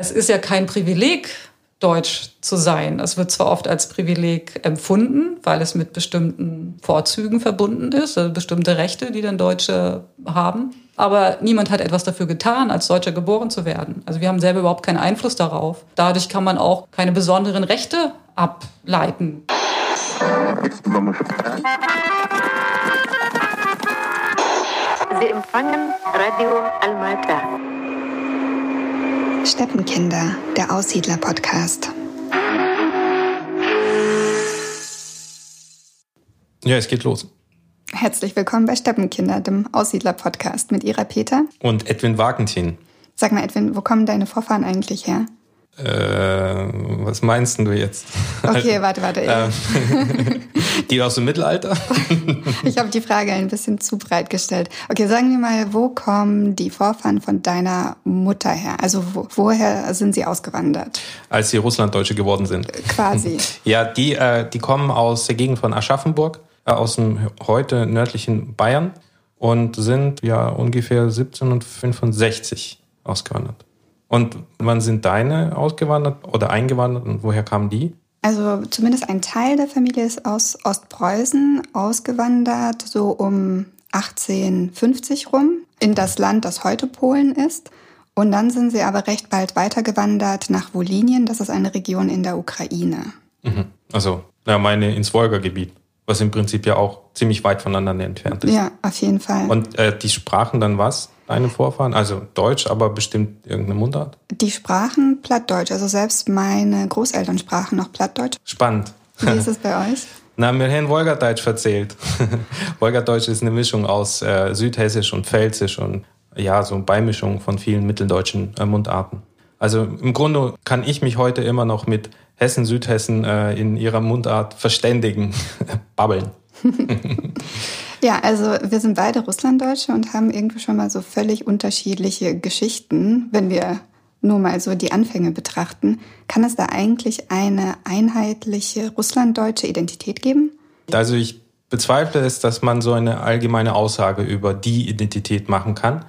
Es ist ja kein Privileg, deutsch zu sein. Es wird zwar oft als Privileg empfunden, weil es mit bestimmten Vorzügen verbunden ist, also bestimmte Rechte, die dann Deutsche haben. Aber niemand hat etwas dafür getan, als Deutscher geboren zu werden. Also wir haben selber überhaupt keinen Einfluss darauf. Dadurch kann man auch keine besonderen Rechte ableiten. Sie empfangen Radio Almata. Steppenkinder, der Aussiedler-Podcast. Ja, es geht los. Herzlich willkommen bei Steppenkinder, dem Aussiedler-Podcast mit Ira Peter. Und Edwin Wagentin. Sag mal, Edwin, wo kommen deine Vorfahren eigentlich her? Äh, was meinst du jetzt? Okay, also, warte, warte. Äh, die aus dem Mittelalter? ich habe die Frage ein bisschen zu breit gestellt. Okay, sagen wir mal, wo kommen die Vorfahren von deiner Mutter her? Also wo, woher sind sie ausgewandert? Als sie Russlanddeutsche geworden sind. Quasi. ja, die, äh, die kommen aus der Gegend von Aschaffenburg, äh, aus dem heute nördlichen Bayern und sind ja ungefähr 1765 ausgewandert. Und wann sind deine ausgewandert oder eingewandert und woher kamen die? Also zumindest ein Teil der Familie ist aus Ostpreußen ausgewandert, so um 1850 rum, in das Land, das heute Polen ist. Und dann sind sie aber recht bald weitergewandert nach Wolinien, das ist eine Region in der Ukraine. Mhm. Also, ja, meine ins Wolga-Gebiet, was im Prinzip ja auch ziemlich weit voneinander entfernt ist. Ja, auf jeden Fall. Und äh, die sprachen dann was? Deine Vorfahren? Also Deutsch, aber bestimmt irgendeine Mundart? Die sprachen Plattdeutsch. Also selbst meine Großeltern sprachen noch Plattdeutsch. Spannend. Wie ist es bei euch? Na, mir haben Wolgadeutsch verzählt. Wolgadeutsch ist eine Mischung aus äh, Südhessisch und Pfälzisch und ja, so eine Beimischung von vielen mitteldeutschen äh, Mundarten. Also im Grunde kann ich mich heute immer noch mit Hessen, Südhessen äh, in ihrer Mundart verständigen, babbeln. Ja, also wir sind beide Russlanddeutsche und haben irgendwie schon mal so völlig unterschiedliche Geschichten, wenn wir nur mal so die Anfänge betrachten. Kann es da eigentlich eine einheitliche russlanddeutsche Identität geben? Also ich bezweifle es, dass man so eine allgemeine Aussage über die Identität machen kann.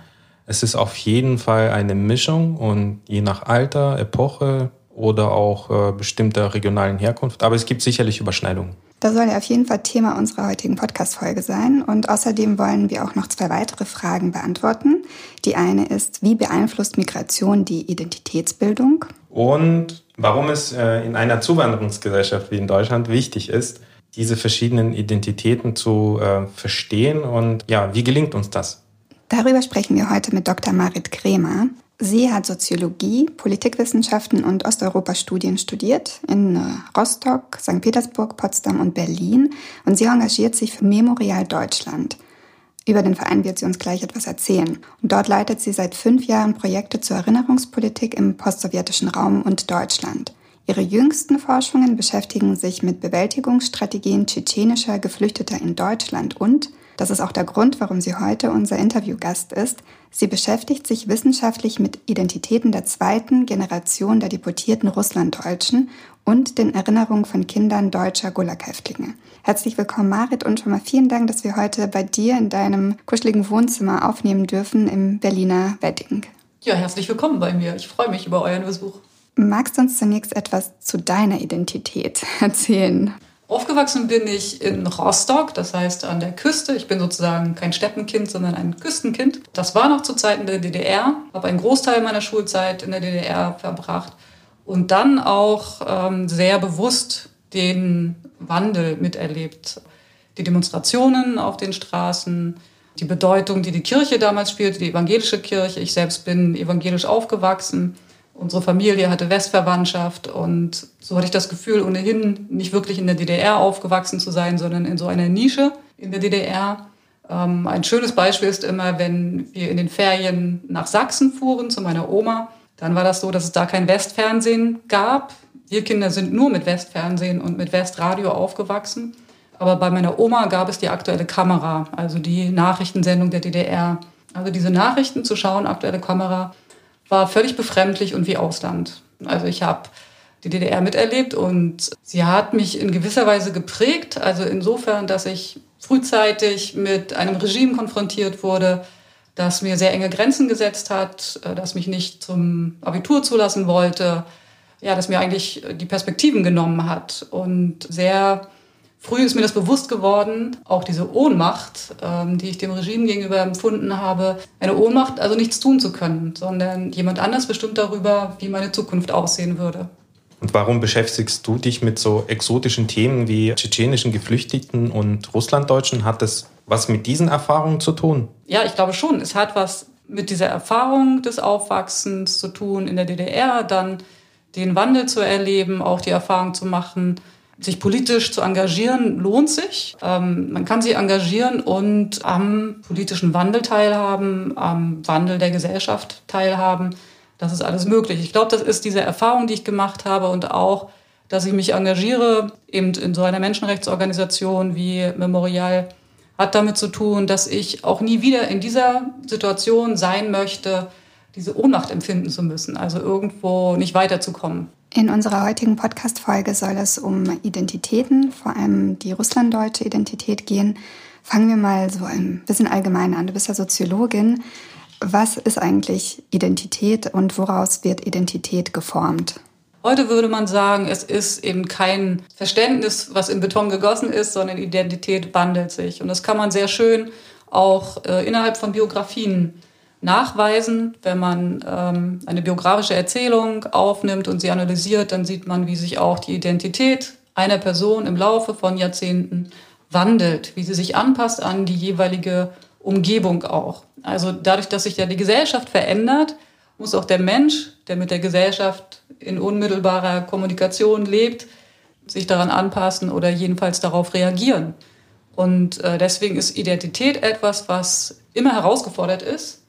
Es ist auf jeden Fall eine Mischung und je nach Alter, Epoche oder auch äh, bestimmter regionalen Herkunft. Aber es gibt sicherlich Überschneidungen. Das soll ja auf jeden Fall Thema unserer heutigen Podcast-Folge sein. Und außerdem wollen wir auch noch zwei weitere Fragen beantworten. Die eine ist, wie beeinflusst Migration die Identitätsbildung? Und warum es äh, in einer Zuwanderungsgesellschaft wie in Deutschland wichtig ist, diese verschiedenen Identitäten zu äh, verstehen und ja, wie gelingt uns das? Darüber sprechen wir heute mit Dr. Marit Kremer. Sie hat Soziologie, Politikwissenschaften und Osteuropa-Studien studiert in äh, Rostock, St. Petersburg, Potsdam und Berlin und sie engagiert sich für Memorial Deutschland. Über den Verein wird sie uns gleich etwas erzählen. Und dort leitet sie seit fünf Jahren Projekte zur Erinnerungspolitik im postsowjetischen Raum und Deutschland. Ihre jüngsten Forschungen beschäftigen sich mit Bewältigungsstrategien tschetschenischer Geflüchteter in Deutschland und das ist auch der Grund, warum sie heute unser Interviewgast ist. Sie beschäftigt sich wissenschaftlich mit Identitäten der zweiten Generation der deportierten Russlanddeutschen und den Erinnerungen von Kindern deutscher Gulag-Häftlinge. Herzlich willkommen, Marit, und schon mal vielen Dank, dass wir heute bei dir in deinem kuscheligen Wohnzimmer aufnehmen dürfen im Berliner Wedding. Ja, herzlich willkommen bei mir. Ich freue mich über euren Besuch. Magst du uns zunächst etwas zu deiner Identität erzählen? Aufgewachsen bin ich in Rostock, das heißt an der Küste. Ich bin sozusagen kein Steppenkind, sondern ein Küstenkind. Das war noch zu Zeiten der DDR, habe einen Großteil meiner Schulzeit in der DDR verbracht und dann auch ähm, sehr bewusst den Wandel miterlebt. Die Demonstrationen auf den Straßen, die Bedeutung, die die Kirche damals spielte, die evangelische Kirche. Ich selbst bin evangelisch aufgewachsen Unsere Familie hatte Westverwandtschaft und so hatte ich das Gefühl, ohnehin nicht wirklich in der DDR aufgewachsen zu sein, sondern in so einer Nische in der DDR. Ähm, ein schönes Beispiel ist immer, wenn wir in den Ferien nach Sachsen fuhren zu meiner Oma, dann war das so, dass es da kein Westfernsehen gab. Wir Kinder sind nur mit Westfernsehen und mit Westradio aufgewachsen. Aber bei meiner Oma gab es die aktuelle Kamera, also die Nachrichtensendung der DDR. Also diese Nachrichten zu schauen, aktuelle Kamera, war völlig befremdlich und wie Ausland. Also ich habe die DDR miterlebt und sie hat mich in gewisser Weise geprägt. Also insofern, dass ich frühzeitig mit einem Regime konfrontiert wurde, das mir sehr enge Grenzen gesetzt hat, äh, das mich nicht zum Abitur zulassen wollte, ja, das mir eigentlich die Perspektiven genommen hat und sehr früh ist mir das bewusst geworden, auch diese Ohnmacht, ähm, die ich dem Regime gegenüber empfunden habe, eine Ohnmacht, also nichts tun zu können, sondern jemand anders bestimmt darüber, wie meine Zukunft aussehen würde. Und warum beschäftigst du dich mit so exotischen Themen wie tschetschenischen Geflüchteten und Russlanddeutschen? Hat das was mit diesen Erfahrungen zu tun? Ja, ich glaube schon. Es hat was mit dieser Erfahrung des Aufwachsens zu tun in der DDR, dann den Wandel zu erleben, auch die Erfahrung zu machen, sich politisch zu engagieren, lohnt sich. Ähm, man kann sich engagieren und am politischen Wandel teilhaben, am Wandel der Gesellschaft teilhaben. Das ist alles möglich. Ich glaube, das ist diese Erfahrung, die ich gemacht habe und auch, dass ich mich engagiere, eben in so einer Menschenrechtsorganisation wie Memorial, hat damit zu tun, dass ich auch nie wieder in dieser Situation sein möchte, diese Ohnmacht empfinden zu müssen, also irgendwo nicht weiterzukommen. In unserer heutigen Podcast-Folge soll es um Identitäten, vor allem die russlanddeutsche Identität gehen. Fangen wir mal so ein bisschen allgemein an. Du bist ja Soziologin. Was ist eigentlich Identität und woraus wird Identität geformt? Heute würde man sagen, es ist eben kein Verständnis, was in Beton gegossen ist, sondern Identität wandelt sich. Und das kann man sehr schön auch äh, innerhalb von Biografien nachweisen. Wenn man ähm, eine biografische Erzählung aufnimmt und sie analysiert, dann sieht man, wie sich auch die Identität einer Person im Laufe von Jahrzehnten wandelt, wie sie sich anpasst an die jeweilige Umgebung auch. Also dadurch, dass sich ja die Gesellschaft verändert, muss auch der Mensch, der mit der Gesellschaft in unmittelbarer Kommunikation lebt, sich daran anpassen oder jedenfalls darauf reagieren. Und äh, deswegen ist Identität etwas, was immer herausgefordert ist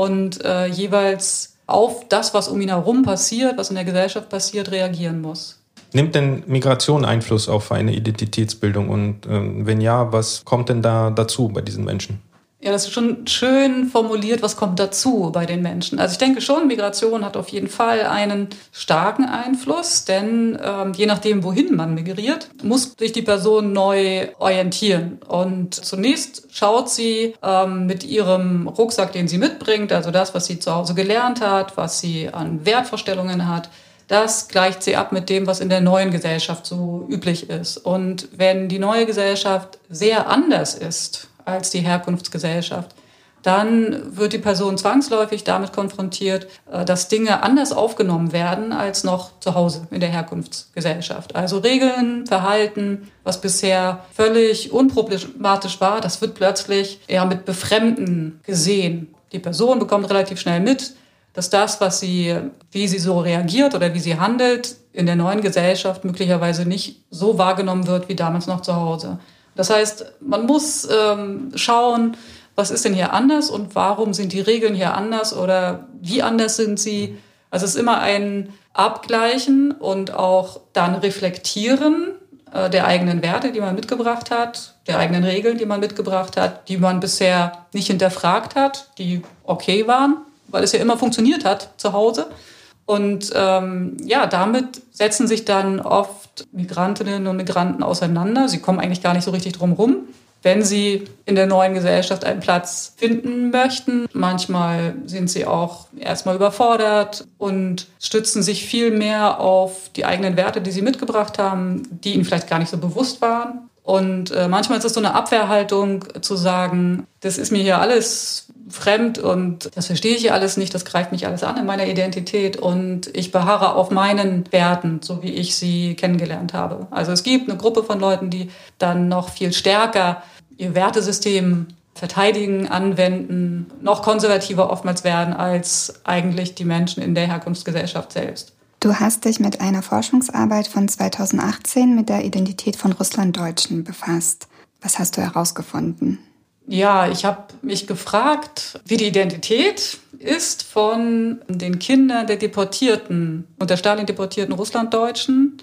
und äh, jeweils auf das, was um ihn herum passiert, was in der Gesellschaft passiert, reagieren muss. Nimmt denn Migration Einfluss auf eine Identitätsbildung? Und äh, wenn ja, was kommt denn da dazu bei diesen Menschen? Ja, das ist schon schön formuliert, was kommt dazu bei den Menschen. Also ich denke schon, Migration hat auf jeden Fall einen starken Einfluss, denn ähm, je nachdem, wohin man migriert, muss sich die Person neu orientieren. Und zunächst schaut sie ähm, mit ihrem Rucksack, den sie mitbringt, also das, was sie zu Hause gelernt hat, was sie an Wertvorstellungen hat, das gleicht sie ab mit dem, was in der neuen Gesellschaft so üblich ist. Und wenn die neue Gesellschaft sehr anders ist, als die Herkunftsgesellschaft, dann wird die Person zwangsläufig damit konfrontiert, äh, dass Dinge anders aufgenommen werden als noch zu Hause in der Herkunftsgesellschaft. Also Regeln, Verhalten, was bisher völlig unproblematisch war, das wird plötzlich eher mit Befremden gesehen. Die Person bekommt relativ schnell mit, dass das, was sie, wie sie so reagiert oder wie sie handelt, in der neuen Gesellschaft möglicherweise nicht so wahrgenommen wird wie damals noch zu Hause. Das heißt, man muss ähm, schauen, was ist denn hier anders und warum sind die Regeln hier anders oder wie anders sind sie. Also es ist immer ein Abgleichen und auch dann Reflektieren äh, der eigenen Werte, die man mitgebracht hat, der eigenen Regeln, die man mitgebracht hat, die man bisher nicht hinterfragt hat, die okay waren, weil es ja immer funktioniert hat zu Hause. Und ähm, ja, damit setzen sich dann oft Migrantinnen und Migranten auseinander. Sie kommen eigentlich gar nicht so richtig drum rum, wenn sie in der neuen Gesellschaft einen Platz finden möchten. Manchmal sind sie auch erstmal überfordert und stützen sich viel mehr auf die eigenen Werte, die sie mitgebracht haben, die ihnen vielleicht gar nicht so bewusst waren. Und äh, manchmal ist es so eine Abwehrhaltung zu sagen, das ist mir hier alles fremd und das verstehe ich alles nicht, das greift mich alles an in meiner Identität und ich beharre auf meinen Werten, so wie ich sie kennengelernt habe. Also es gibt eine Gruppe von Leuten, die dann noch viel stärker ihr Wertesystem verteidigen, anwenden, noch konservativer oftmals werden als eigentlich die Menschen in der Herkunftsgesellschaft selbst. Du hast dich mit einer Forschungsarbeit von 2018 mit der Identität von Russlanddeutschen befasst. Was hast du herausgefunden? Ja, ich habe mich gefragt, wie die Identität ist von den Kindern der Deportierten, unter Stalin deportierten Russlanddeutschen,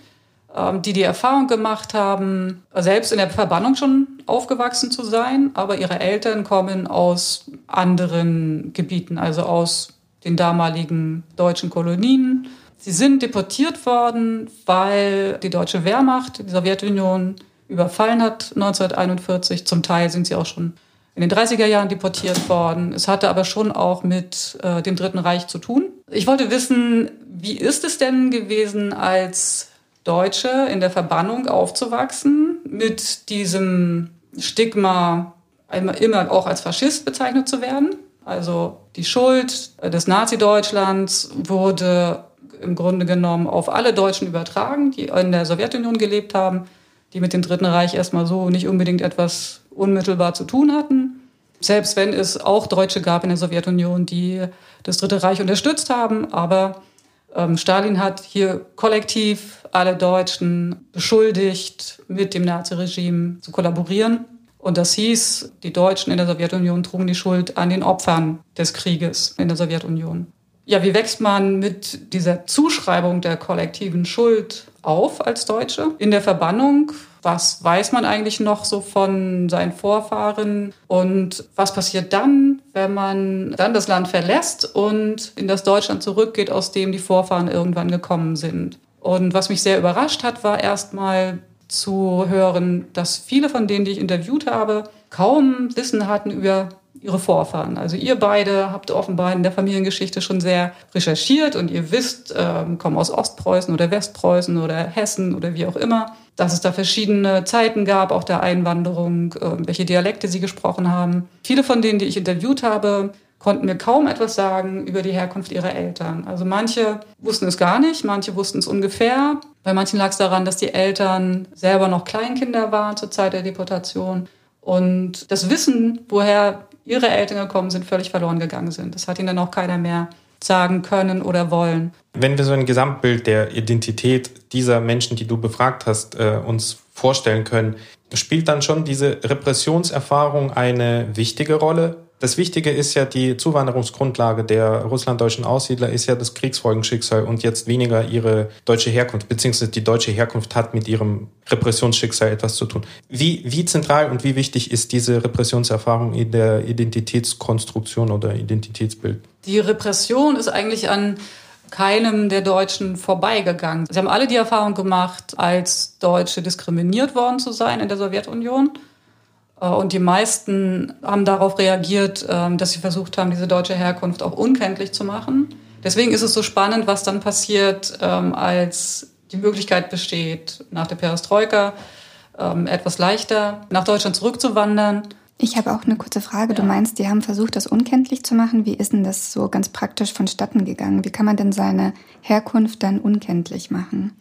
ähm, die die Erfahrung gemacht haben, selbst in der Verbannung schon aufgewachsen zu sein, aber ihre Eltern kommen aus anderen Gebieten, also aus den damaligen deutschen Kolonien Sie sind deportiert worden, weil die deutsche Wehrmacht die Sowjetunion überfallen hat 1941. Zum Teil sind sie auch schon in den 30er Jahren deportiert worden. Es hatte aber schon auch mit äh, dem Dritten Reich zu tun. Ich wollte wissen, wie ist es denn gewesen, als Deutsche in der Verbannung aufzuwachsen, mit diesem Stigma immer auch als Faschist bezeichnet zu werden? Also die Schuld des Nazi-Deutschlands wurde im Grunde genommen auf alle Deutschen übertragen, die in der Sowjetunion gelebt haben, die mit dem Dritten Reich erstmal so nicht unbedingt etwas unmittelbar zu tun hatten. Selbst wenn es auch Deutsche gab in der Sowjetunion, die das Dritte Reich unterstützt haben, aber ähm, Stalin hat hier kollektiv alle Deutschen beschuldigt, mit dem Naziregime zu kollaborieren. Und das hieß, die Deutschen in der Sowjetunion trugen die Schuld an den Opfern des Krieges in der Sowjetunion. Ja, wie wächst man mit dieser Zuschreibung der kollektiven Schuld auf als Deutsche in der Verbannung? Was weiß man eigentlich noch so von seinen Vorfahren? Und was passiert dann, wenn man dann das Land verlässt und in das Deutschland zurückgeht, aus dem die Vorfahren irgendwann gekommen sind? Und was mich sehr überrascht hat, war erstmal zu hören, dass viele von denen, die ich interviewt habe, kaum Wissen hatten über ihre Vorfahren. Also ihr beide habt offenbar in der Familiengeschichte schon sehr recherchiert und ihr wisst, ähm, kommen aus Ostpreußen oder Westpreußen oder Hessen oder wie auch immer, dass es da verschiedene Zeiten gab, auch der Einwanderung, äh, welche Dialekte sie gesprochen haben. Viele von denen, die ich interviewt habe, konnten mir kaum etwas sagen über die Herkunft ihrer Eltern. Also manche wussten es gar nicht, manche wussten es ungefähr. Bei manchen lag es daran, dass die Eltern selber noch Kleinkinder waren zur Zeit der Deportation. Und das Wissen, woher ihre Eltern gekommen sind, völlig verloren gegangen sind. Das hat ihnen dann auch keiner mehr sagen können oder wollen. Wenn wir so ein Gesamtbild der Identität dieser Menschen, die du befragt hast, äh, uns vorstellen können, spielt dann schon diese Repressionserfahrung eine wichtige Rolle das Wichtige ist ja, die Zuwanderungsgrundlage der russlanddeutschen Aussiedler ist ja das Kriegsfolgenschicksal und jetzt weniger ihre deutsche Herkunft, beziehungsweise die deutsche Herkunft hat mit ihrem Repressionsschicksal etwas zu tun. Wie, wie zentral und wie wichtig ist diese Repressionserfahrung in der Identitätskonstruktion oder Identitätsbild? Die Repression ist eigentlich an keinem der Deutschen vorbeigegangen. Sie haben alle die Erfahrung gemacht, als Deutsche diskriminiert worden zu sein in der Sowjetunion und die meisten haben darauf reagiert, ähm, dass sie versucht haben, diese deutsche Herkunft auch unkenntlich zu machen. Deswegen ist es so spannend, was dann passiert, ähm, als die Möglichkeit besteht, nach der Perestroika ähm, etwas leichter nach Deutschland zurückzuwandern. Ich habe auch eine kurze Frage. Du meinst, die haben versucht, das unkenntlich zu machen. Wie ist denn das so ganz praktisch vonstatten gegangen? Wie kann man denn seine Herkunft dann unkenntlich machen?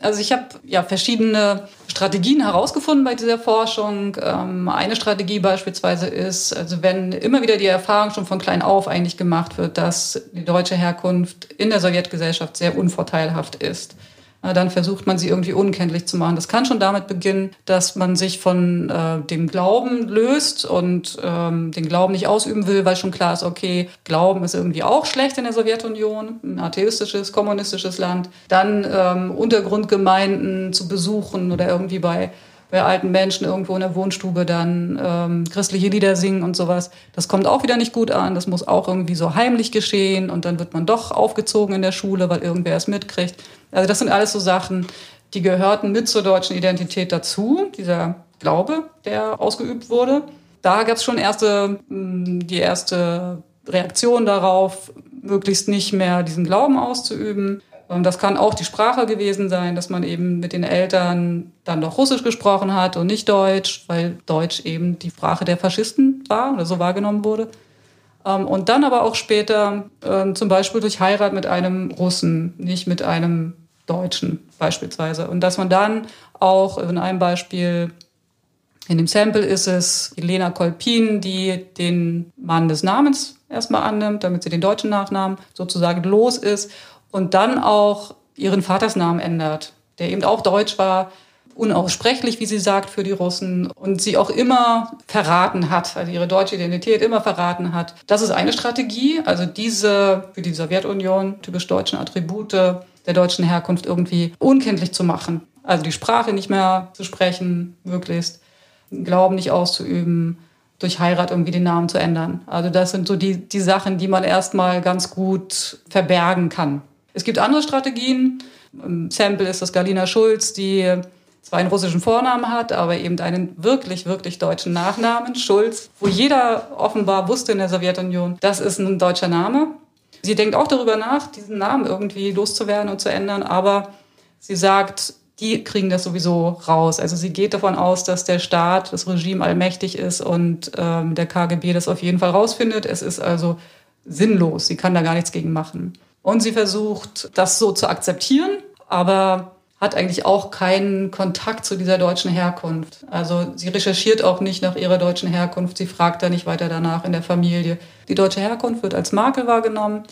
Also ich habe ja verschiedene Strategien herausgefunden bei dieser Forschung. Ähm, eine Strategie beispielsweise ist, also wenn immer wieder die Erfahrung schon von klein auf eigentlich gemacht wird, dass die deutsche Herkunft in der Sowjetgesellschaft sehr unvorteilhaft ist dann versucht man sie irgendwie unkenntlich zu machen. Das kann schon damit beginnen, dass man sich von äh, dem Glauben löst und ähm, den Glauben nicht ausüben will, weil schon klar ist, okay, Glauben ist irgendwie auch schlecht in der Sowjetunion, ein atheistisches, kommunistisches Land. Dann ähm, Untergrundgemeinden zu besuchen oder irgendwie bei bei alten Menschen irgendwo in der Wohnstube dann ähm, christliche Lieder singen und sowas. Das kommt auch wieder nicht gut an. Das muss auch irgendwie so heimlich geschehen und dann wird man doch aufgezogen in der Schule, weil irgendwer es mitkriegt. Also das sind alles so Sachen, die gehörten mit zur deutschen Identität dazu, dieser Glaube, der ausgeübt wurde. Da gab es schon erste, hm, die erste Reaktion darauf, möglichst nicht mehr diesen Glauben auszuüben. Und das kann auch die Sprache gewesen sein, dass man eben mit den Eltern dann doch Russisch gesprochen hat und nicht Deutsch, weil Deutsch eben die Sprache der Faschisten war oder so wahrgenommen wurde. Ähm, und dann aber auch später ähm, zum Beispiel durch Heirat mit einem Russen, nicht mit einem Deutschen beispielsweise. Und dass man dann auch in einem Beispiel, in dem Sample ist es Lena Kolpin, die den Mann des Namens erstmal annimmt, damit sie den deutschen Nachnamen sozusagen los ist und dann auch ihren Vatersnamen ändert, der eben auch deutsch war, unaussprechlich, wie sie sagt, für die Russen und sie auch immer verraten hat, also ihre deutsche Identität immer verraten hat. Das ist eine Strategie, also diese für die Sowjetunion typisch deutschen Attribute der deutschen Herkunft irgendwie unkenntlich zu machen. Also die Sprache nicht mehr zu sprechen, möglichst, Glauben nicht auszuüben, durch Heirat irgendwie den Namen zu ändern. Also das sind so die, die Sachen, die man erstmal ganz gut verbergen kann. Es gibt andere Strategien. Im Sample ist das Galina Schulz, die zwar einen russischen Vornamen hat, aber eben einen wirklich, wirklich deutschen Nachnamen, Schulz, wo jeder offenbar wusste in der Sowjetunion, das ist ein deutscher Name. Sie denkt auch darüber nach, diesen Namen irgendwie loszuwerden und zu ändern, aber sie sagt, die kriegen das sowieso raus. Also sie geht davon aus, dass der Staat, das Regime allmächtig ist und ähm, der KGB das auf jeden Fall rausfindet. Es ist also sinnlos. Sie kann da gar nichts gegen machen. Und sie versucht, das so zu akzeptieren, aber hat eigentlich auch keinen Kontakt zu dieser deutschen Herkunft. Also sie recherchiert auch nicht nach ihrer deutschen Herkunft, sie fragt da nicht weiter danach in der Familie. Die deutsche Herkunft wird als Makel wahrgenommen.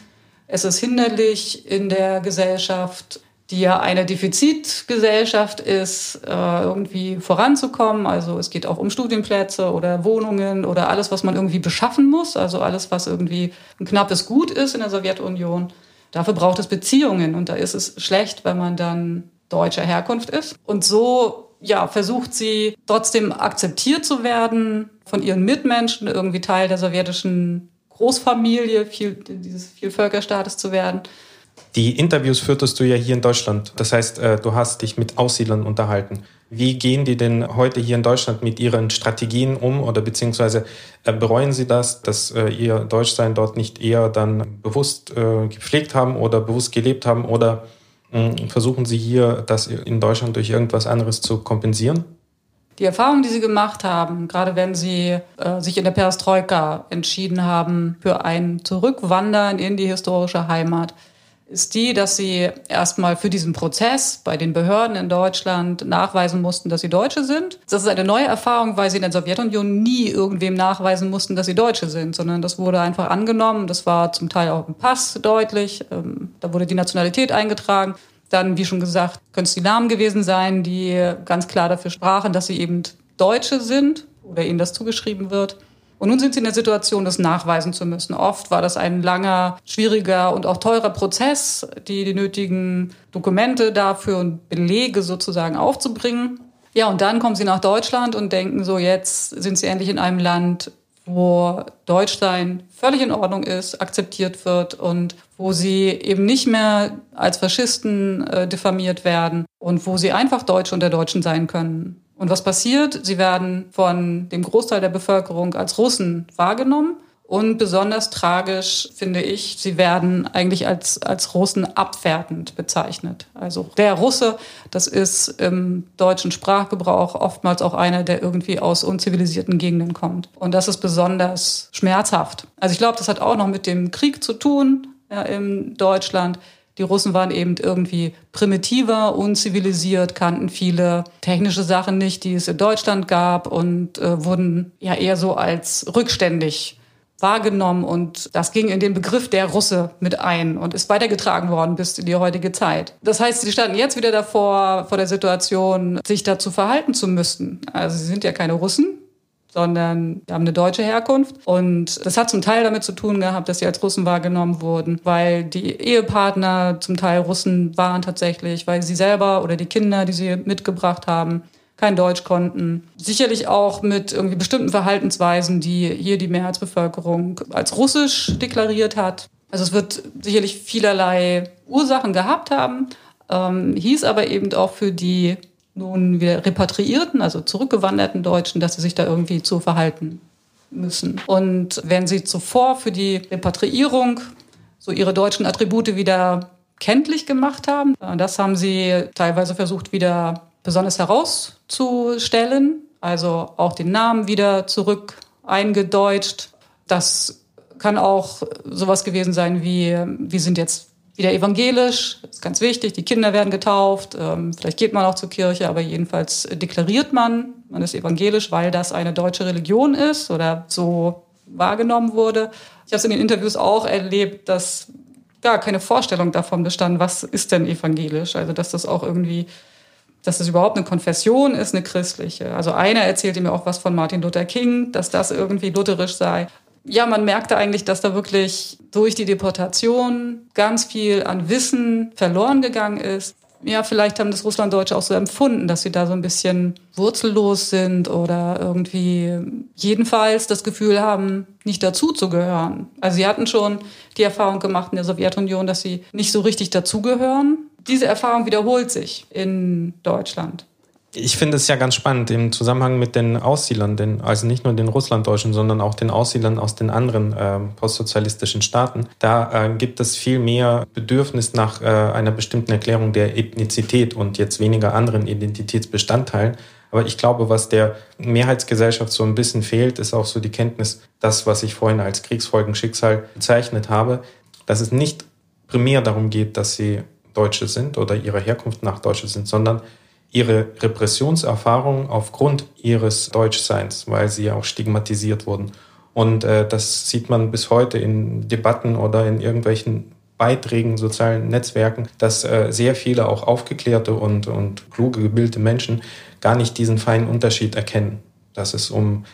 Es ist hinderlich in der Gesellschaft, die ja eine Defizitgesellschaft ist, äh, irgendwie voranzukommen. Also es geht auch um Studienplätze oder Wohnungen oder alles, was man irgendwie beschaffen muss. Also alles, was irgendwie ein knappes Gut ist in der Sowjetunion. Dafür braucht es Beziehungen und da ist es schlecht, wenn man dann deutscher Herkunft ist. Und so ja, versucht sie trotzdem akzeptiert zu werden von ihren Mitmenschen, irgendwie Teil der sowjetischen Großfamilie, viel, dieses Vielvölkerstaates zu werden. Die Interviews führtest du ja hier in Deutschland. Das heißt, äh, du hast dich mit Aussiedlern unterhalten. Wie gehen die denn heute hier in Deutschland mit ihren Strategien um oder beziehungsweise äh, bereuen sie das, dass äh, ihr Deutschsein dort nicht eher dann bewusst gepflegt haben oder bewusst gelebt haben oder versuchen Sie hier, das in Deutschland durch irgendwas anderes zu kompensieren? Die Erfahrung, die Sie gemacht haben, gerade wenn Sie äh, sich in der Perestroika entschieden haben für ein Zurückwandern in die historische Heimat, ist die, dass sie erstmal für diesen Prozess bei den Behörden in Deutschland nachweisen mussten, dass sie Deutsche sind. Das ist eine neue Erfahrung, weil sie in der Sowjetunion nie irgendwem nachweisen mussten, dass sie Deutsche sind, sondern das wurde einfach angenommen. Das war zum Teil auch im Pass deutlich. Ähm, da wurde die Nationalität eingetragen. Dann, wie schon gesagt, können es die Namen gewesen sein, die ganz klar dafür sprachen, dass sie eben Deutsche sind oder ihnen das zugeschrieben wird. Und nun sind sie in der Situation, das nachweisen zu müssen. Oft war das ein langer, schwieriger und auch teurer Prozess, die, die nötigen Dokumente dafür und Belege sozusagen aufzubringen. Ja, und dann kommen sie nach Deutschland und denken so, jetzt sind sie endlich in einem Land, wo Deutschsein völlig in Ordnung ist, akzeptiert wird und wo sie eben nicht mehr als Faschisten äh, diffamiert werden und wo sie einfach Deutsche unter Deutschen sein können. Und was passiert? Sie werden von dem Großteil der Bevölkerung als Russen wahrgenommen. Und besonders tragisch finde ich, sie werden eigentlich als, als Russen abwertend bezeichnet. Also der Russe, das ist im deutschen Sprachgebrauch oftmals auch einer, der irgendwie aus unzivilisierten Gegenden kommt. Und das ist besonders schmerzhaft. Also ich glaube, das hat auch noch mit dem Krieg zu tun ja, in Deutschland. Die Russen waren eben irgendwie primitiver, unzivilisiert, kannten viele technische Sachen nicht, die es in Deutschland gab und äh, wurden ja eher so als rückständig wahrgenommen und das ging in den Begriff der Russe mit ein und ist weitergetragen worden bis in die heutige Zeit. Das heißt, sie standen jetzt wieder davor, vor der Situation, sich dazu verhalten zu müssen. Also sie sind ja keine Russen, sondern haben eine deutsche Herkunft. Und das hat zum Teil damit zu tun gehabt, dass sie als Russen wahrgenommen wurden, weil die Ehepartner zum Teil Russen waren tatsächlich, weil sie selber oder die Kinder, die sie mitgebracht haben, kein Deutsch konnten. Sicherlich auch mit irgendwie bestimmten Verhaltensweisen, die hier die Mehrheitsbevölkerung als russisch deklariert hat. Also es wird sicherlich vielerlei Ursachen gehabt haben, ähm, hieß aber eben auch für die nun wieder repatriierten, also zurückgewanderten Deutschen, dass sie sich da irgendwie zu verhalten müssen. Und wenn sie zuvor für die Repatriierung so ihre deutschen Attribute wieder kenntlich gemacht haben, das haben sie teilweise versucht wieder besonders herauszustellen, also auch den Namen wieder zurück eingedeutscht. Das kann auch sowas gewesen sein wie, wir sind jetzt wieder evangelisch, ist ganz wichtig, die Kinder werden getauft, ähm, vielleicht geht man auch zur Kirche, aber jedenfalls deklariert man, man ist evangelisch, weil das eine deutsche Religion ist oder so wahrgenommen wurde. Ich habe es in den Interviews auch erlebt, dass gar keine Vorstellung davon bestand, was ist denn evangelisch, also dass das auch irgendwie dass das überhaupt eine Konfession ist, eine christliche. Also einer erzählte mir auch was von Martin Luther King, dass das irgendwie lutherisch sei ja, man merkte eigentlich, dass da wirklich durch die Deportation ganz viel an Wissen verloren gegangen ist. Ja, vielleicht haben das Russlanddeutsche auch so empfunden, dass sie da so ein bisschen wurzellos sind oder irgendwie jedenfalls das Gefühl haben, nicht dazuzugehören. Also sie hatten schon die Erfahrung gemacht in der Sowjetunion, dass sie nicht so richtig dazugehören. Diese Erfahrung wiederholt sich in Deutschland. Ich finde es ja ganz spannend im Zusammenhang mit den Aussiedlern, den, also nicht nur den Russlanddeutschen, sondern auch den Aussiedlern aus den anderen äh, postsozialistischen Staaten. Da äh, gibt es viel mehr Bedürfnis nach äh, einer bestimmten Erklärung der Ethnizität und jetzt weniger anderen Identitätsbestandteilen. Aber ich glaube, was der Mehrheitsgesellschaft so ein bisschen fehlt, ist auch so die Kenntnis, das, was ich vorhin als Kriegsfolgenschicksal bezeichnet habe, dass es nicht primär darum geht, dass sie Deutsche sind oder ihrer Herkunft nach Deutsche sind, sondern ihre Repressionserfahrung aufgrund ihres Deutschseins, weil sie auch stigmatisiert wurden. Und äh, das sieht man bis heute in Debatten oder in irgendwelchen Beiträgen, sozialen Netzwerken, dass äh, sehr viele auch aufgeklärte und, und kluge, gebildete Menschen gar nicht diesen feinen Unterschied erkennen, dass es um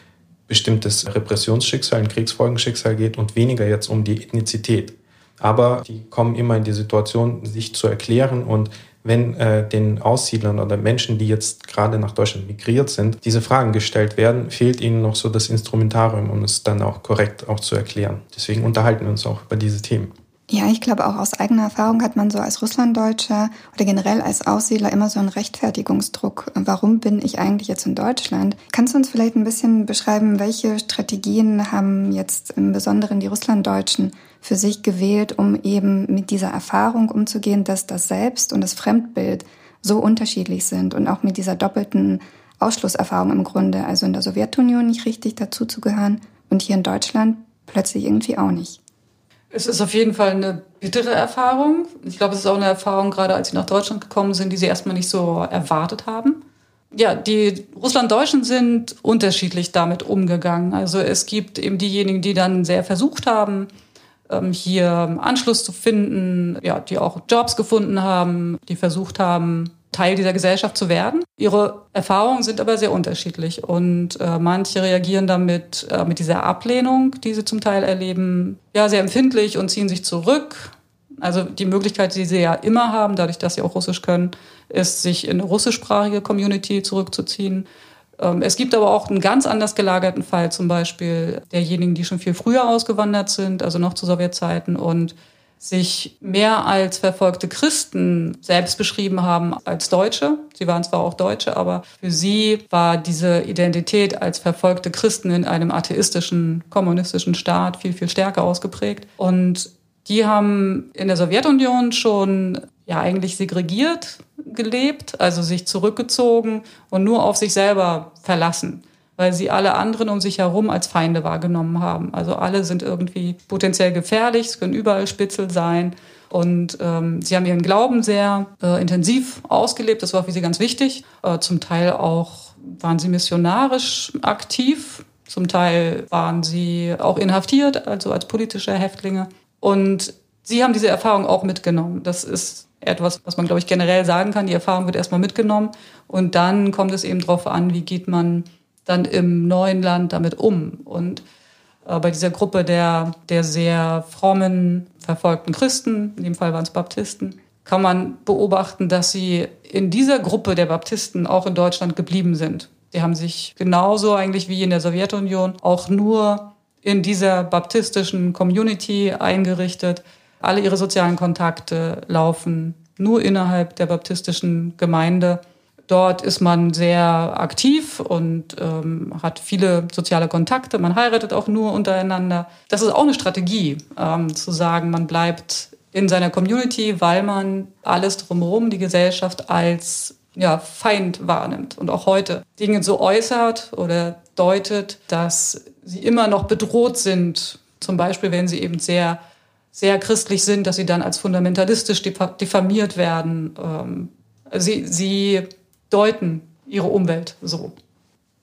bestimmtes Repressionsschicksal, ein Kriegsfolgenschicksal geht und weniger jetzt um die Ethnizität. Aber die kommen immer in die Situation, sich zu erklären und wenn äh, den Aussiedlern oder Menschen, die jetzt gerade nach Deutschland migriert sind, diese Fragen gestellt werden, fehlt ihnen noch so das Instrumentarium, um es dann auch korrekt auch zu erklären. Deswegen unterhalten wir uns auch über diese Themen. Ja, ich glaube auch aus eigener Erfahrung hat man so als Russlanddeutscher oder generell als Aussiedler immer so einen Rechtfertigungsdruck. Warum bin ich eigentlich jetzt in Deutschland? Kannst du uns vielleicht ein bisschen beschreiben, welche Strategien haben jetzt im Besonderen die Russlanddeutschen für sich gewählt, um eben mit dieser Erfahrung umzugehen, dass das Selbst und das Fremdbild so unterschiedlich sind und auch mit dieser doppelten Ausschlusserfahrung im Grunde, also in der Sowjetunion nicht richtig dazuzugehören und hier in Deutschland plötzlich irgendwie auch nicht. Es ist auf jeden Fall eine bittere Erfahrung. Ich glaube, es ist auch eine Erfahrung, gerade als sie nach Deutschland gekommen sind, die sie erstmal nicht so erwartet haben. Ja, die Russlanddeutschen sind unterschiedlich damit umgegangen. Also es gibt eben diejenigen, die dann sehr versucht haben, hier Anschluss zu finden, ja, die auch Jobs gefunden haben, die versucht haben, Teil dieser Gesellschaft zu werden. Ihre Erfahrungen sind aber sehr unterschiedlich und äh, manche reagieren damit äh, mit dieser Ablehnung, die sie zum Teil erleben, ja sehr empfindlich und ziehen sich zurück. Also die Möglichkeit, die sie ja immer haben, dadurch, dass sie auch Russisch können, ist, sich in eine russischsprachige Community zurückzuziehen. Ähm, es gibt aber auch einen ganz anders gelagerten Fall, zum Beispiel derjenigen, die schon viel früher ausgewandert sind, also noch zu Sowjetzeiten und sich mehr als verfolgte Christen selbst beschrieben haben als Deutsche. Sie waren zwar auch Deutsche, aber für sie war diese Identität als verfolgte Christen in einem atheistischen, kommunistischen Staat viel, viel stärker ausgeprägt. Und die haben in der Sowjetunion schon ja eigentlich segregiert gelebt, also sich zurückgezogen und nur auf sich selber verlassen weil sie alle anderen um sich herum als Feinde wahrgenommen haben. Also alle sind irgendwie potenziell gefährlich, es können überall Spitzel sein. Und ähm, sie haben ihren Glauben sehr äh, intensiv ausgelebt, das war für sie ganz wichtig. Äh, zum Teil auch waren sie missionarisch aktiv, zum Teil waren sie auch inhaftiert, also als politische Häftlinge. Und sie haben diese Erfahrung auch mitgenommen. Das ist etwas, was man, glaube ich, generell sagen kann. Die Erfahrung wird erstmal mitgenommen und dann kommt es eben darauf an, wie geht man dann im neuen Land damit um. Und äh, bei dieser Gruppe der, der sehr frommen, verfolgten Christen, in dem Fall waren es Baptisten, kann man beobachten, dass sie in dieser Gruppe der Baptisten auch in Deutschland geblieben sind. Die haben sich genauso eigentlich wie in der Sowjetunion auch nur in dieser baptistischen Community eingerichtet. Alle ihre sozialen Kontakte laufen nur innerhalb der baptistischen Gemeinde. Dort ist man sehr aktiv und ähm, hat viele soziale Kontakte. Man heiratet auch nur untereinander. Das ist auch eine Strategie, ähm, zu sagen, man bleibt in seiner Community, weil man alles drumherum, die Gesellschaft als ja, Feind wahrnimmt und auch heute Dinge so äußert oder deutet, dass sie immer noch bedroht sind. Zum Beispiel, wenn sie eben sehr, sehr christlich sind, dass sie dann als fundamentalistisch diffamiert werden. Ähm, sie, sie deuten ihre Umwelt so.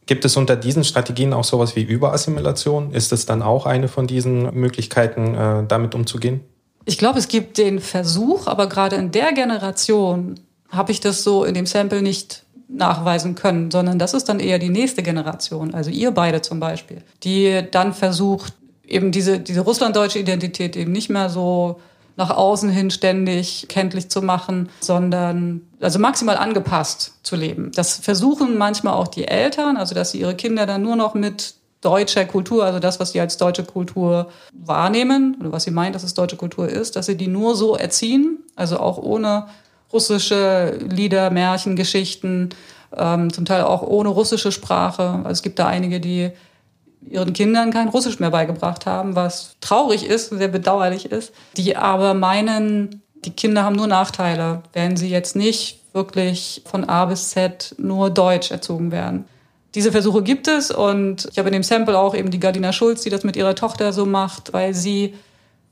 Gibt es unter diesen Strategien auch sowas wie Überassimilation? Ist es dann auch eine von diesen Möglichkeiten, äh, damit umzugehen? Ich glaube, es gibt den Versuch, aber gerade in der Generation habe ich das so in dem Sample nicht nachweisen können, sondern das ist dann eher die nächste Generation, also ihr beide zum Beispiel, die dann versucht, eben diese, diese russlanddeutsche Identität eben nicht mehr so nach außen hin ständig kenntlich zu machen, sondern also maximal angepasst zu leben. Das versuchen manchmal auch die Eltern, also dass sie ihre Kinder dann nur noch mit deutscher Kultur, also das, was sie als deutsche Kultur wahrnehmen oder was sie meinen, dass es deutsche Kultur ist, dass sie die nur so erziehen, also auch ohne russische Lieder, Märchen, Geschichten, ähm, zum Teil auch ohne russische Sprache. Also es gibt da einige, die ihren Kindern kein Russisch mehr beigebracht haben, was traurig ist, sehr bedauerlich ist, die aber meinen, die Kinder haben nur Nachteile, wenn sie jetzt nicht wirklich von A bis Z nur Deutsch erzogen werden. Diese Versuche gibt es und ich habe in dem Sample auch eben die Gardina Schulz, die das mit ihrer Tochter so macht, weil sie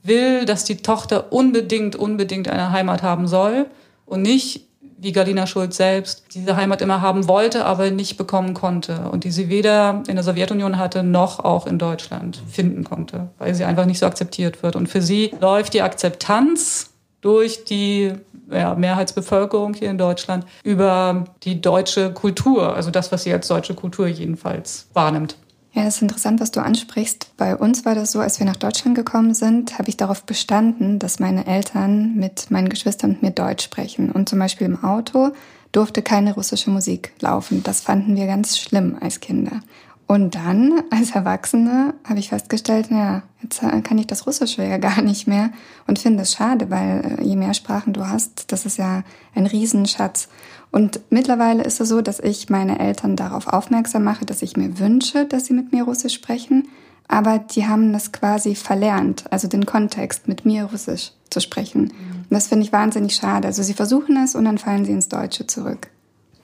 will, dass die Tochter unbedingt, unbedingt eine Heimat haben soll und nicht wie Galina Schulz selbst, diese Heimat immer haben wollte, aber nicht bekommen konnte und die sie weder in der Sowjetunion hatte noch auch in Deutschland finden konnte, weil sie einfach nicht so akzeptiert wird. Und für sie läuft die Akzeptanz durch die ja, Mehrheitsbevölkerung hier in Deutschland über die deutsche Kultur, also das, was sie als deutsche Kultur jedenfalls wahrnimmt. Ja, das ist interessant, was du ansprichst. Bei uns war das so, als wir nach Deutschland gekommen sind, habe ich darauf bestanden, dass meine Eltern mit meinen Geschwistern und mir Deutsch sprechen. Und zum Beispiel im Auto durfte keine russische Musik laufen. Das fanden wir ganz schlimm als Kinder. Und dann, als Erwachsene, habe ich festgestellt, naja, jetzt kann ich das Russische ja gar nicht mehr und finde es schade, weil äh, je mehr Sprachen du hast, das ist ja ein Riesenschatz. Und mittlerweile ist es so, dass ich meine Eltern darauf aufmerksam mache, dass ich mir wünsche, dass sie mit mir Russisch sprechen, aber die haben das quasi verlernt, also den Kontext mit mir Russisch zu sprechen. Und das finde ich wahnsinnig schade. Also sie versuchen es und dann fallen sie ins Deutsche zurück.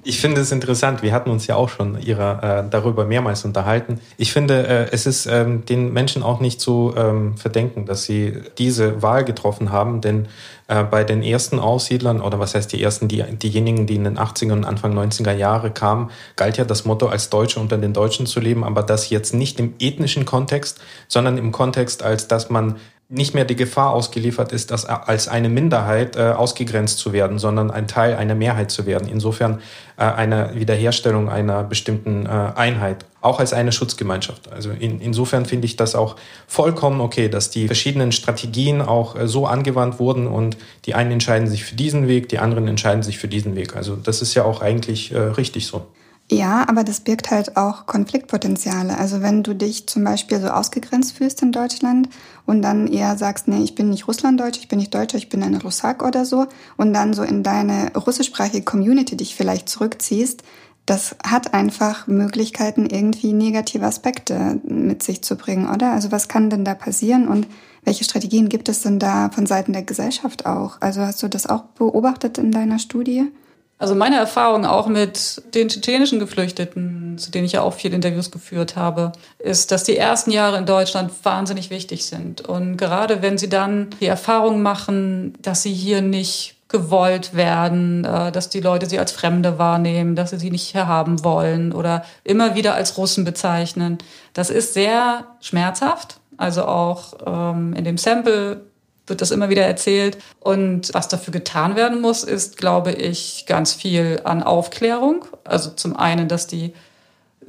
Ich finde es interessant. Wir hatten uns ja auch schon ihrer, äh, darüber mehrmals unterhalten. Ich finde, äh, es ist ähm, den Menschen auch nicht zu ähm, verdenken, dass sie diese Wahl getroffen haben, denn äh, bei den ersten Aussiedlern, oder was heißt die ersten, die, diejenigen, die in den 80er und Anfang 90er Jahre kamen, galt ja das Motto, als Deutsche unter den Deutschen zu leben, aber das jetzt nicht im ethnischen Kontext, sondern im Kontext, als dass man nicht mehr die Gefahr ausgeliefert ist, dass als eine Minderheit äh, ausgegrenzt zu werden, sondern ein Teil einer Mehrheit zu werden. Insofern äh, eine Wiederherstellung einer bestimmten äh, Einheit, auch als eine Schutzgemeinschaft. Also in, insofern finde ich das auch vollkommen okay, dass die verschiedenen Strategien auch äh, so angewandt wurden und die einen entscheiden sich für diesen Weg, die anderen entscheiden sich für diesen Weg. Also das ist ja auch eigentlich äh, richtig so. Ja, aber das birgt halt auch Konfliktpotenziale. Also wenn du dich zum Beispiel so ausgegrenzt fühlst in Deutschland und dann eher sagst, nee, ich bin nicht Russlanddeutsch, ich bin nicht Deutscher, ich bin ein Russak oder so und dann so in deine russischsprachige Community dich vielleicht zurückziehst, das hat einfach Möglichkeiten, irgendwie negative Aspekte mit sich zu bringen, oder? Also was kann denn da passieren und welche Strategien gibt es denn da von Seiten der Gesellschaft auch? Also hast du das auch beobachtet in deiner Studie? Also meine Erfahrung auch mit den tschetschenischen Geflüchteten, zu denen ich ja auch viele Interviews geführt habe, ist, dass die ersten Jahre in Deutschland wahnsinnig wichtig sind. Und gerade wenn sie dann die Erfahrung machen, dass sie hier nicht gewollt werden, äh, dass die Leute sie als Fremde wahrnehmen, dass sie sie nicht herhaben wollen oder immer wieder als Russen bezeichnen. Das ist sehr schmerzhaft. Also auch ähm, in dem Sample wird das immer wieder erzählt. Und was dafür getan werden muss, ist, glaube ich, ganz viel an Aufklärung. Also zum einen, dass die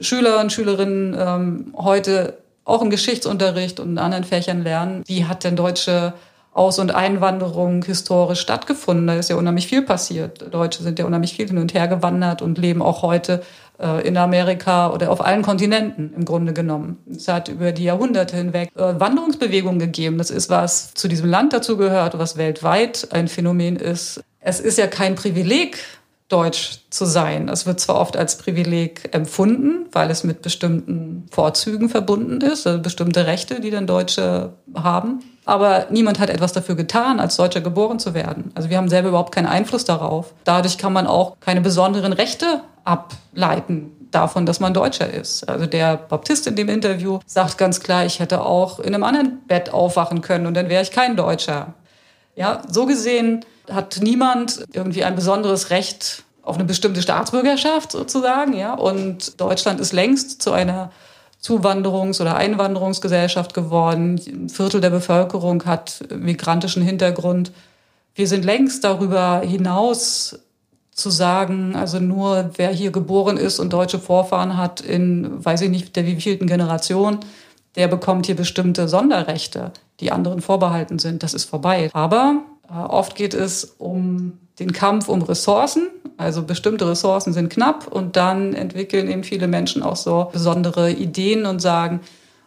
Schüler und Schülerinnen ähm, heute auch im Geschichtsunterricht und in anderen Fächern lernen, wie hat denn deutsche Aus- und Einwanderung historisch stattgefunden. Da ist ja unheimlich viel passiert. Deutsche sind ja unheimlich viel hin und her gewandert und leben auch heute in Amerika oder auf allen Kontinenten im Grunde genommen. Es hat über die Jahrhunderte hinweg äh, Wanderungsbewegungen gegeben. Das ist was zu diesem Land dazu gehört, was weltweit ein Phänomen ist. Es ist ja kein Privileg, Deutsch zu sein. Es wird zwar oft als Privileg empfunden, weil es mit bestimmten Vorzügen verbunden ist, also bestimmte Rechte, die dann Deutsche haben. Aber niemand hat etwas dafür getan, als Deutscher geboren zu werden. Also wir haben selber überhaupt keinen Einfluss darauf. Dadurch kann man auch keine besonderen Rechte ableiten davon, dass man Deutscher ist. Also der Baptist in dem Interview sagt ganz klar, ich hätte auch in einem anderen Bett aufwachen können und dann wäre ich kein Deutscher. Ja, so gesehen hat niemand irgendwie ein besonderes Recht auf eine bestimmte Staatsbürgerschaft sozusagen, ja. Und Deutschland ist längst zu einer Zuwanderungs- oder Einwanderungsgesellschaft geworden. Ein Viertel der Bevölkerung hat migrantischen Hintergrund. Wir sind längst darüber hinaus zu sagen, also nur wer hier geboren ist und deutsche Vorfahren hat in, weiß ich nicht, der wievielten Generation, der bekommt hier bestimmte Sonderrechte, die anderen vorbehalten sind. Das ist vorbei. Aber äh, oft geht es um den Kampf um Ressourcen. Also bestimmte Ressourcen sind knapp und dann entwickeln eben viele Menschen auch so besondere Ideen und sagen,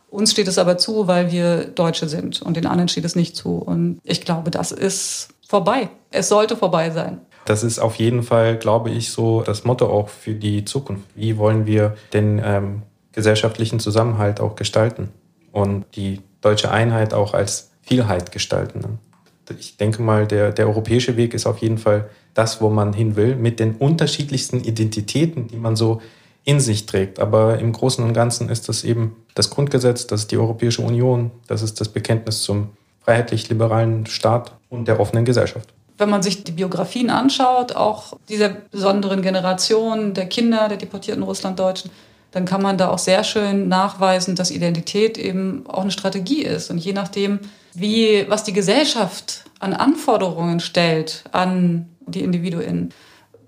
uns steht es aber zu, weil wir Deutsche sind und den anderen steht es nicht zu. Und ich glaube, das ist vorbei. Es sollte vorbei sein. Das ist auf jeden Fall, glaube ich, so das Motto auch für die Zukunft. Wie wollen wir den ähm, gesellschaftlichen Zusammenhalt auch gestalten und die deutsche Einheit auch als Vielheit gestalten? Ne? Ich denke mal, der, der europäische Weg ist auf jeden Fall das, wo man hin will, mit den unterschiedlichsten Identitäten, die man so in sich trägt. Aber im Großen und Ganzen ist das eben das Grundgesetz, das ist die Europäische Union, das ist das Bekenntnis zum freiheitlich-liberalen Staat und der offenen Gesellschaft. Wenn man sich die Biografien anschaut, auch dieser besonderen Generation der Kinder der deportierten Russlanddeutschen, dann kann man da auch sehr schön nachweisen, dass Identität eben auch eine Strategie ist. Und je nachdem, wie, was die Gesellschaft an Anforderungen stellt an die Individuen,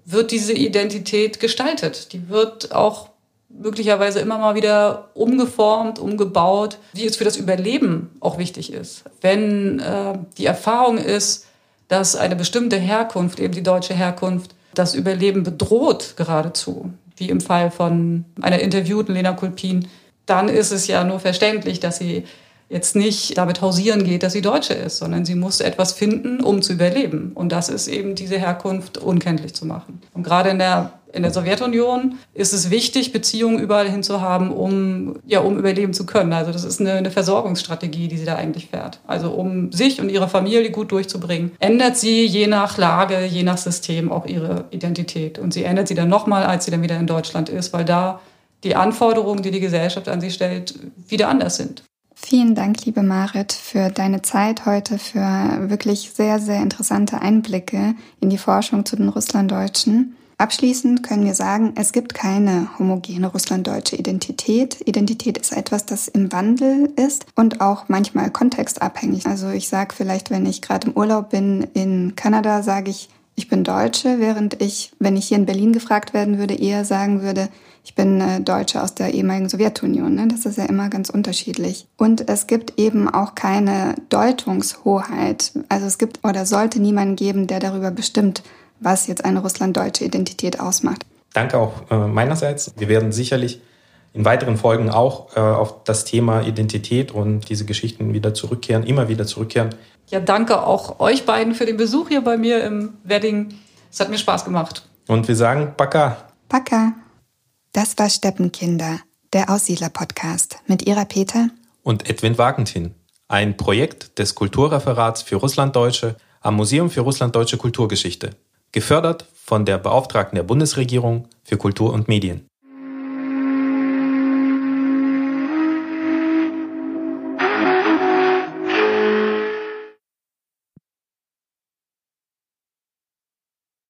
wird diese Identität gestaltet. Die wird auch möglicherweise immer mal wieder umgeformt, umgebaut, wie es für das Überleben auch wichtig ist. Wenn äh, die Erfahrung ist, dass eine bestimmte Herkunft, eben die deutsche Herkunft, das Überleben bedroht geradezu, wie im Fall von einer interviewten Lena Kulpin, dann ist es ja nur verständlich, dass sie jetzt nicht damit hausieren geht, dass sie Deutsche ist, sondern sie muss etwas finden, um zu überleben. Und das ist eben diese Herkunft unkenntlich zu machen. Und gerade in der in der Sowjetunion ist es wichtig, Beziehungen überall hin zu haben, um, ja, um überleben zu können. Also das ist eine, eine Versorgungsstrategie, die sie da eigentlich fährt. Also um sich und ihre Familie gut durchzubringen, ändert sie je nach Lage, je nach System auch ihre Identität. Und sie ändert sie dann nochmal, als sie dann wieder in Deutschland ist, weil da die Anforderungen, die die Gesellschaft an sie stellt, wieder anders sind. Vielen Dank, liebe Marit, für deine Zeit heute, für wirklich sehr, sehr interessante Einblicke in die Forschung zu den Russlanddeutschen. Abschließend können wir sagen, es gibt keine homogene russlanddeutsche Identität. Identität ist etwas, das im Wandel ist und auch manchmal kontextabhängig. Also ich sage vielleicht, wenn ich gerade im Urlaub bin in Kanada, sage ich, ich bin Deutsche, während ich, wenn ich hier in Berlin gefragt werden würde, eher sagen würde, ich bin äh, Deutsche aus der ehemaligen Sowjetunion. Ne? Das ist ja immer ganz unterschiedlich. Und es gibt eben auch keine Deutungshoheit. Also es gibt oder sollte niemanden geben, der darüber bestimmt, was jetzt eine russlanddeutsche Identität ausmacht. Danke auch äh, meinerseits. Wir werden sicherlich in weiteren Folgen auch äh, auf das Thema Identität und diese Geschichten wieder zurückkehren, immer wieder zurückkehren. Ja, danke auch euch beiden für den Besuch hier bei mir im Wedding. Es hat mir Spaß gemacht. Und wir sagen Baka. Baka. Das war Steppenkinder, der Aussiedler-Podcast mit Ira Peter und Edwin Wagentin. Ein Projekt des Kulturreferats für Russlanddeutsche am Museum für Russlanddeutsche Kulturgeschichte. Gefördert von der Beauftragten der Bundesregierung für Kultur und Medien.